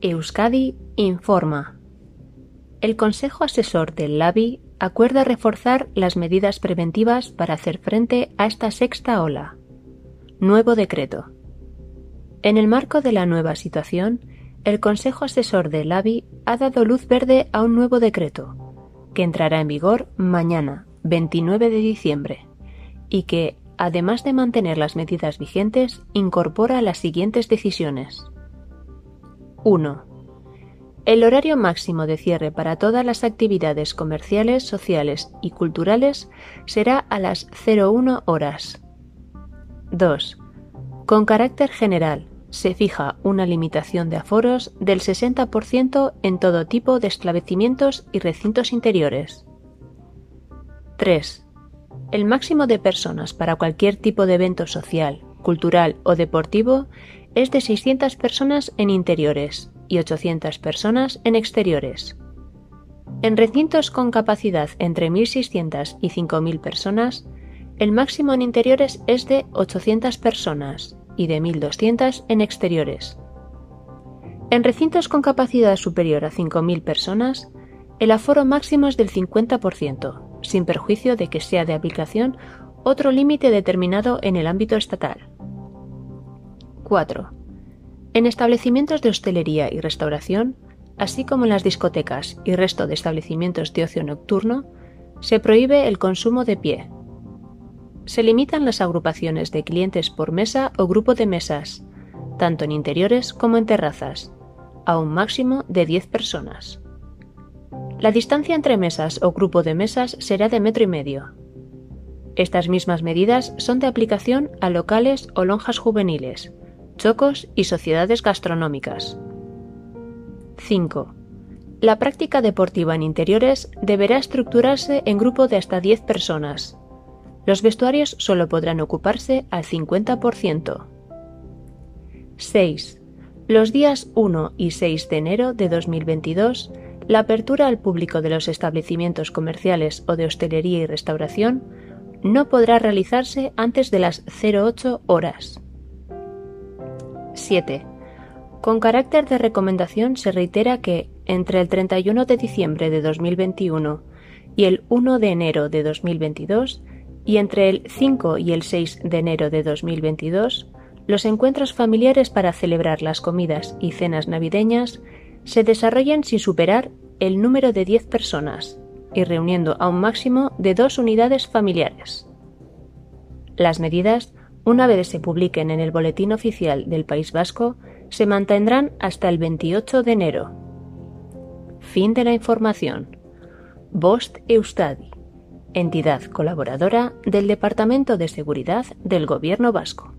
Euskadi informa. El Consejo Asesor del LABI acuerda reforzar las medidas preventivas para hacer frente a esta sexta ola. Nuevo decreto. En el marco de la nueva situación, el Consejo Asesor del LABI ha dado luz verde a un nuevo decreto, que entrará en vigor mañana, 29 de diciembre, y que, además de mantener las medidas vigentes, incorpora las siguientes decisiones. 1. El horario máximo de cierre para todas las actividades comerciales, sociales y culturales será a las 01 horas. 2. Con carácter general, se fija una limitación de aforos del 60% en todo tipo de establecimientos y recintos interiores. 3. El máximo de personas para cualquier tipo de evento social, cultural o deportivo es de 600 personas en interiores y 800 personas en exteriores. En recintos con capacidad entre 1.600 y 5.000 personas, el máximo en interiores es de 800 personas y de 1.200 en exteriores. En recintos con capacidad superior a 5.000 personas, el aforo máximo es del 50%, sin perjuicio de que sea de aplicación otro límite determinado en el ámbito estatal. 4. En establecimientos de hostelería y restauración, así como en las discotecas y resto de establecimientos de ocio nocturno, se prohíbe el consumo de pie. Se limitan las agrupaciones de clientes por mesa o grupo de mesas, tanto en interiores como en terrazas, a un máximo de 10 personas. La distancia entre mesas o grupo de mesas será de metro y medio. Estas mismas medidas son de aplicación a locales o lonjas juveniles, chocos y sociedades gastronómicas. 5. La práctica deportiva en interiores deberá estructurarse en grupo de hasta 10 personas. Los vestuarios solo podrán ocuparse al 50%. 6. Los días 1 y 6 de enero de 2022, la apertura al público de los establecimientos comerciales o de hostelería y restauración no podrá realizarse antes de las 08 horas. 7. Con carácter de recomendación se reitera que, entre el 31 de diciembre de 2021 y el 1 de enero de 2022, y entre el 5 y el 6 de enero de 2022, los encuentros familiares para celebrar las comidas y cenas navideñas se desarrollen sin superar el número de 10 personas y reuniendo a un máximo de dos unidades familiares. Las medidas una vez se publiquen en el Boletín Oficial del País Vasco, se mantendrán hasta el 28 de enero. Fin de la información. Bost Eustadi, entidad colaboradora del Departamento de Seguridad del Gobierno Vasco.